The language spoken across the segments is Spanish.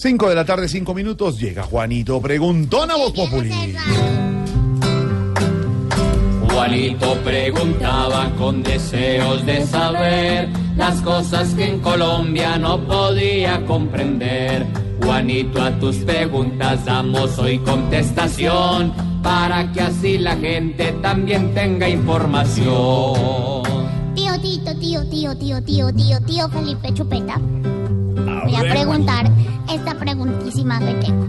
5 de la tarde, 5 minutos. Llega Juanito Preguntón a Voz Populi. Juanito preguntaba con deseos de saber las cosas que en Colombia no podía comprender. Juanito, a tus preguntas damos hoy contestación para que así la gente también tenga información. Tío, Tito, tío, tío, tío, tío, tío, tío Felipe Chupeta. Voy a preguntar esta preguntísima que tengo.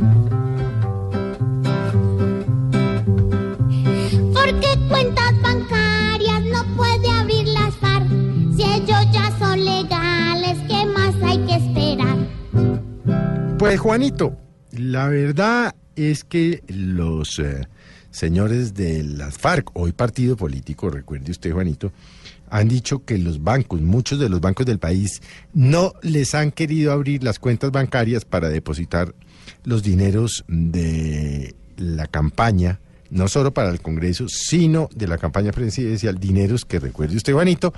¿Por qué cuentas bancarias no puede abrir las FARC? Si ellos ya son legales, ¿qué más hay que esperar? Pues Juanito, la verdad es que los eh, señores de las FARC, hoy partido político, recuerde usted Juanito, han dicho que los bancos, muchos de los bancos del país, no les han querido abrir las cuentas bancarias para depositar los dineros de la campaña, no solo para el Congreso, sino de la campaña presidencial, dineros que recuerde usted Juanito,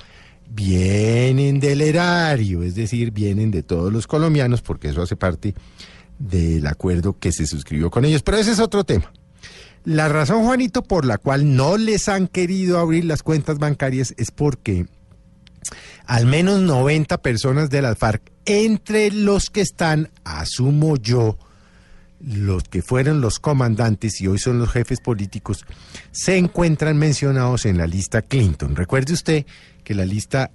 vienen del erario, es decir, vienen de todos los colombianos, porque eso hace parte del acuerdo que se suscribió con ellos. Pero ese es otro tema. La razón, Juanito, por la cual no les han querido abrir las cuentas bancarias es porque al menos 90 personas de las FARC, entre los que están, asumo yo, los que fueron los comandantes y hoy son los jefes políticos, se encuentran mencionados en la lista Clinton. Recuerde usted que la lista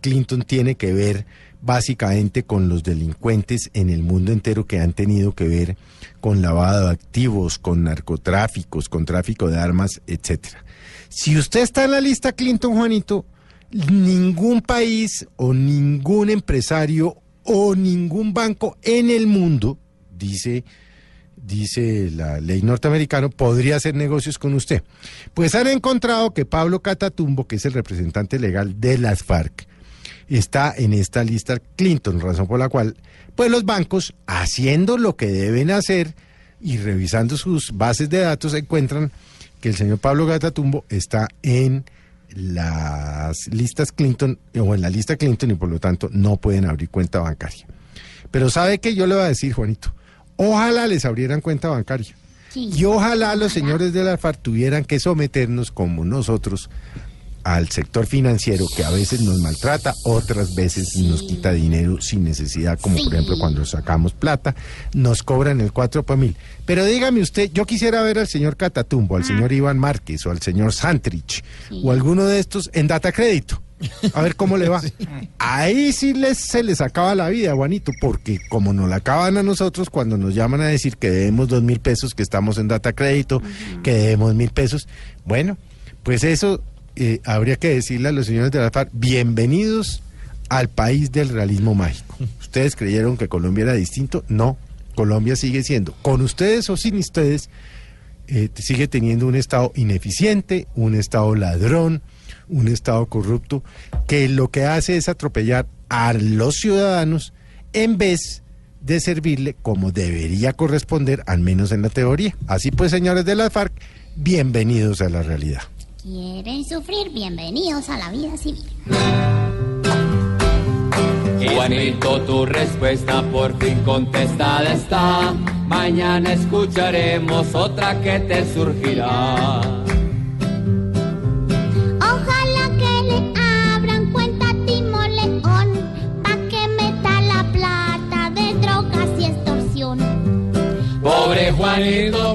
Clinton tiene que ver básicamente con los delincuentes en el mundo entero que han tenido que ver con lavado de activos, con narcotráficos, con tráfico de armas, etcétera. Si usted está en la lista Clinton, Juanito, ningún país o ningún empresario o ningún banco en el mundo, dice dice la ley norteamericana, podría hacer negocios con usted. Pues han encontrado que Pablo Catatumbo, que es el representante legal de las FARC, está en esta lista Clinton, razón por la cual, pues los bancos, haciendo lo que deben hacer y revisando sus bases de datos, encuentran que el señor Pablo Catatumbo está en las listas Clinton o en la lista Clinton y por lo tanto no pueden abrir cuenta bancaria. Pero ¿sabe qué yo le voy a decir, Juanito? Ojalá les abrieran cuenta bancaria. Sí. Y ojalá los señores de la FARC tuvieran que someternos, como nosotros, al sector financiero que a veces nos maltrata, otras veces nos quita dinero sin necesidad, como por ejemplo cuando sacamos plata, nos cobran el 4 por mil. Pero dígame usted, yo quisiera ver al señor Catatumbo, al señor Iván Márquez o al señor Santrich o alguno de estos en data crédito. A ver cómo le va. Ahí sí les, se les acaba la vida, Juanito, porque como nos la acaban a nosotros cuando nos llaman a decir que debemos dos mil pesos, que estamos en data crédito, que debemos mil pesos. Bueno, pues eso eh, habría que decirle a los señores de la FARC, bienvenidos al país del realismo mágico. ¿Ustedes creyeron que Colombia era distinto? No, Colombia sigue siendo, con ustedes o sin ustedes, eh, sigue teniendo un Estado ineficiente, un Estado ladrón, un Estado corrupto, que lo que hace es atropellar a los ciudadanos en vez de servirle como debería corresponder, al menos en la teoría. Así pues, señores de la FARC, bienvenidos a la realidad. ¿Quieren sufrir? Bienvenidos a la vida civil. Juanito, tu respuesta por fin contestada está. Mañana escucharemos otra que te surgirá. Ojalá que le abran cuenta a Timo León, pa' que meta la plata de drogas y extorsión. Pobre Juanito